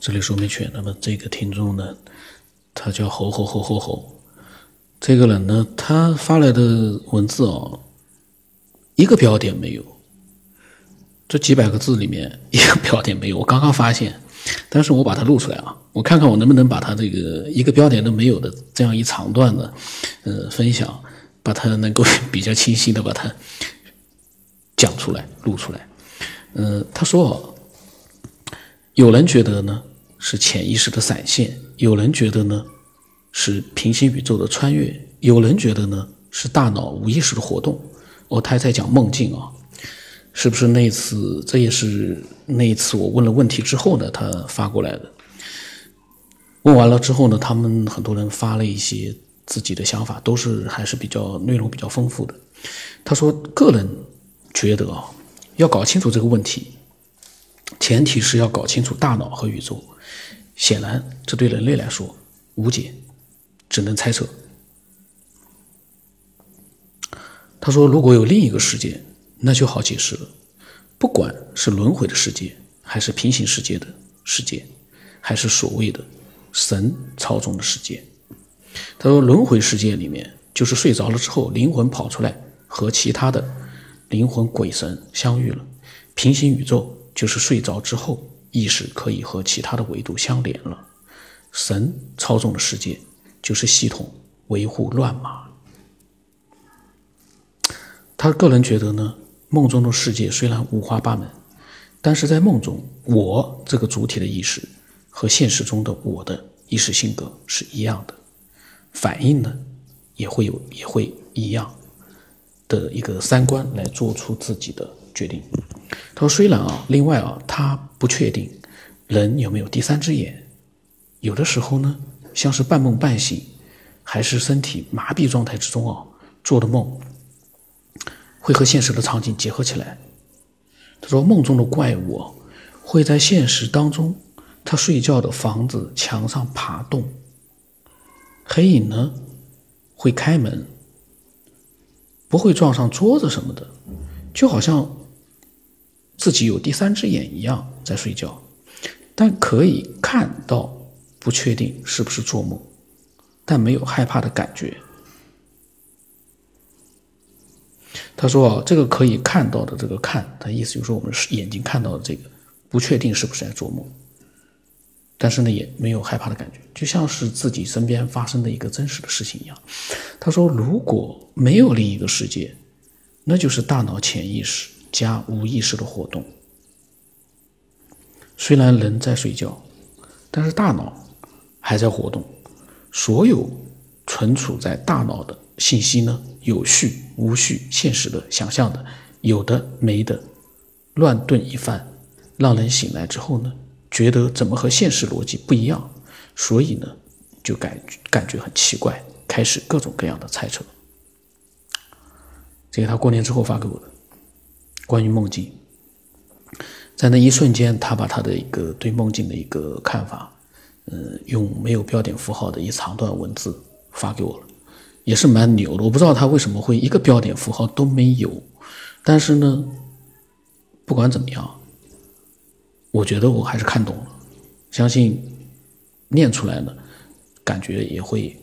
这里说明全。那么这个听众呢，他叫吼吼吼吼吼。这个人呢，他发来的文字啊，一个标点没有。这几百个字里面一个标点没有，我刚刚发现，但是我把它录出来啊，我看看我能不能把它这个一个标点都没有的这样一长段的，呃，分享，把它能够比较清晰的把它讲出来、录出来。嗯，他说，有人觉得呢是潜意识的闪现，有人觉得呢是平行宇宙的穿越，有人觉得呢是大脑无意识的活动。哦，他还在讲梦境啊。是不是那次？这也是那一次我问了问题之后呢，他发过来的。问完了之后呢，他们很多人发了一些自己的想法，都是还是比较内容比较丰富的。他说，个人觉得啊，要搞清楚这个问题，前提是要搞清楚大脑和宇宙。显然，这对人类来说无解，只能猜测。他说，如果有另一个世界。那就好解释了，不管是轮回的世界，还是平行世界的世界，还是所谓的神操纵的世界。他说，轮回世界里面就是睡着了之后，灵魂跑出来和其他的灵魂鬼神相遇了；平行宇宙就是睡着之后，意识可以和其他的维度相连了。神操纵的世界就是系统维护乱码。他个人觉得呢。梦中的世界虽然五花八门，但是在梦中，我这个主体的意识和现实中的我的意识性格是一样的，反应呢也会有也会一样的一个三观来做出自己的决定。他说：“虽然啊，另外啊，他不确定人有没有第三只眼，有的时候呢，像是半梦半醒，还是身体麻痹状态之中啊做的梦。”会和现实的场景结合起来。他说：“梦中的怪物会在现实当中，他睡觉的房子墙上爬动。黑影呢，会开门，不会撞上桌子什么的，就好像自己有第三只眼一样在睡觉，但可以看到，不确定是不是做梦，但没有害怕的感觉。”他说：“啊，这个可以看到的，这个看，他意思就是说，我们是眼睛看到的这个，不确定是不是在做梦，但是呢，也没有害怕的感觉，就像是自己身边发生的一个真实的事情一样。”他说：“如果没有另一个世界，那就是大脑潜意识加无意识的活动。虽然人在睡觉，但是大脑还在活动，所有存储在大脑的。”信息呢，有序无序，现实的、想象的，有的没的，乱炖一番，让人醒来之后呢，觉得怎么和现实逻辑不一样，所以呢，就感感觉很奇怪，开始各种各样的猜测。这个他过年之后发给我的，关于梦境，在那一瞬间，他把他的一个对梦境的一个看法，嗯，用没有标点符号的一长段文字发给我了。也是蛮牛的，我不知道他为什么会一个标点符号都没有，但是呢，不管怎么样，我觉得我还是看懂了，相信念出来呢，感觉也会，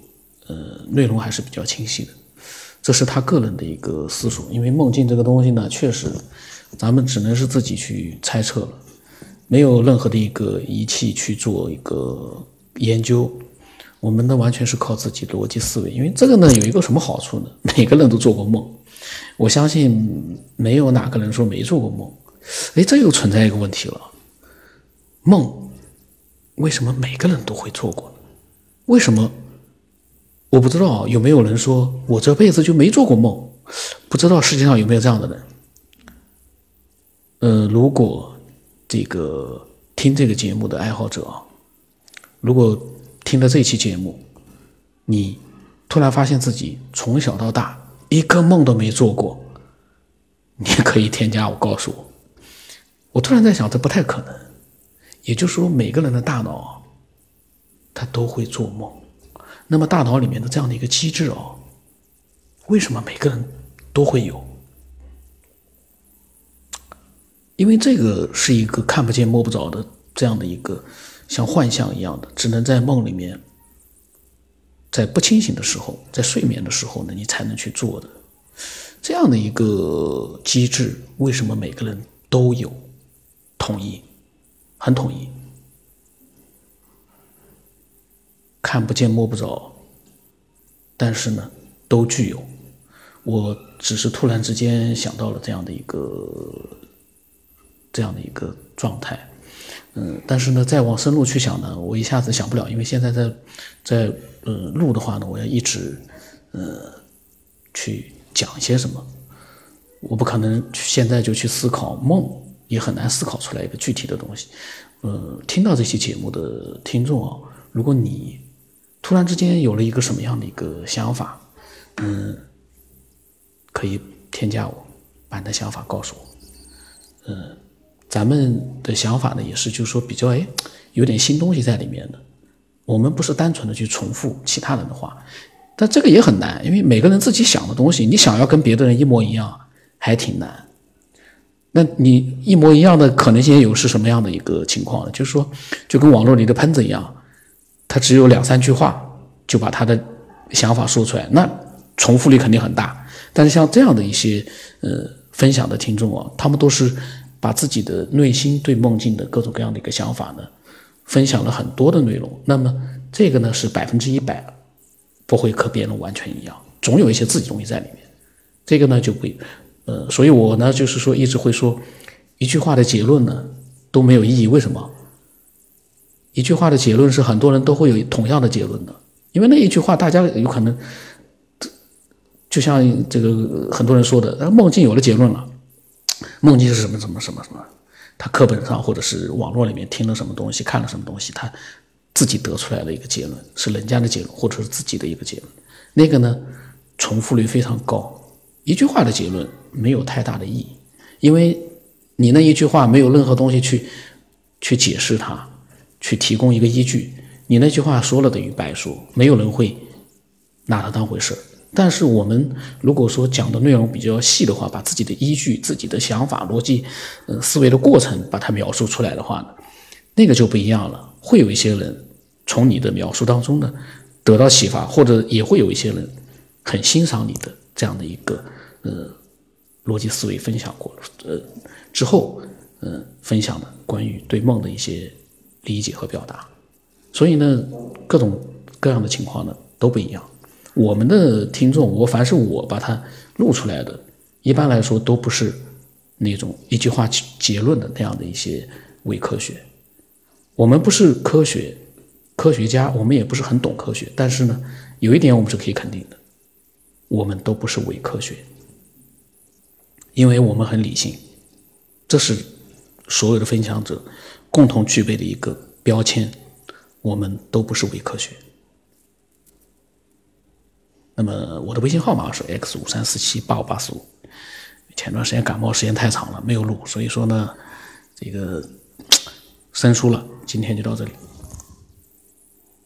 呃，内容还是比较清晰的。这是他个人的一个思索，因为梦境这个东西呢，确实，咱们只能是自己去猜测了，没有任何的一个仪器去做一个研究。我们呢，完全是靠自己逻辑思维，因为这个呢，有一个什么好处呢？每个人都做过梦，我相信没有哪个人说没做过梦。哎，这又存在一个问题了：梦为什么每个人都会做过呢？为什么？我不知道有没有人说我这辈子就没做过梦？不知道世界上有没有这样的人？呃，如果这个听这个节目的爱好者啊，如果。听了这期节目，你突然发现自己从小到大一个梦都没做过，你可以添加我告诉我。我突然在想，这不太可能。也就是说，每个人的大脑他都会做梦。那么，大脑里面的这样的一个机制哦，为什么每个人都会有？因为这个是一个看不见摸不着的这样的一个。像幻象一样的，只能在梦里面，在不清醒的时候，在睡眠的时候呢，你才能去做的。这样的一个机制，为什么每个人都有？统一，很统一，看不见摸不着，但是呢，都具有。我只是突然之间想到了这样的一个这样的一个状态，嗯，但是呢，再往深入去想呢，我一下子想不了，因为现在在在呃录的话呢，我要一直呃去讲些什么，我不可能现在就去思考梦。也很难思考出来一个具体的东西。呃，听到这期节目的听众啊，如果你突然之间有了一个什么样的一个想法，嗯，可以添加我，把你的想法告诉我。嗯，咱们的想法呢，也是就是说比较哎，有点新东西在里面的。我们不是单纯的去重复其他人的话，但这个也很难，因为每个人自己想的东西，你想要跟别的人一模一样，还挺难。那你一模一样的可能性有是什么样的一个情况呢？就是说，就跟网络里的喷子一样，他只有两三句话就把他的想法说出来，那重复率肯定很大。但是像这样的一些呃分享的听众啊，他们都是把自己的内心对梦境的各种各样的一个想法呢，分享了很多的内容。那么这个呢是百分之一百不会和别人完全一样，总有一些自己东西在里面。这个呢就会。呃，所以我呢，就是说，一直会说，一句话的结论呢都没有意义。为什么？一句话的结论是很多人都会有同样的结论的，因为那一句话，大家有可能，就像这个很多人说的，梦境有了结论了，梦境是什么什么什么什么，他课本上或者是网络里面听了什么东西，看了什么东西，他自己得出来的一个结论，是人家的结论，或者是自己的一个结论，那个呢，重复率非常高。一句话的结论没有太大的意义，因为你那一句话没有任何东西去去解释它，去提供一个依据，你那句话说了等于白说，没有人会拿它当回事但是我们如果说讲的内容比较细的话，把自己的依据、自己的想法、逻辑、呃思维的过程把它描述出来的话呢，那个就不一样了。会有一些人从你的描述当中呢得到启发，或者也会有一些人很欣赏你的这样的一个。呃，逻辑思维分享过，呃，之后，呃，分享的关于对梦的一些理解和表达，所以呢，各种各样的情况呢都不一样。我们的听众，我凡是我把它录出来的，一般来说都不是那种一句话结论的那样的一些伪科学。我们不是科学科学家，我们也不是很懂科学，但是呢，有一点我们是可以肯定的，我们都不是伪科学。因为我们很理性，这是所有的分享者共同具备的一个标签。我们都不是伪科学。那么我的微信号码是 x 五三四七八五八四五。前段时间感冒时间太长了，没有录，所以说呢，这个生疏了。今天就到这里。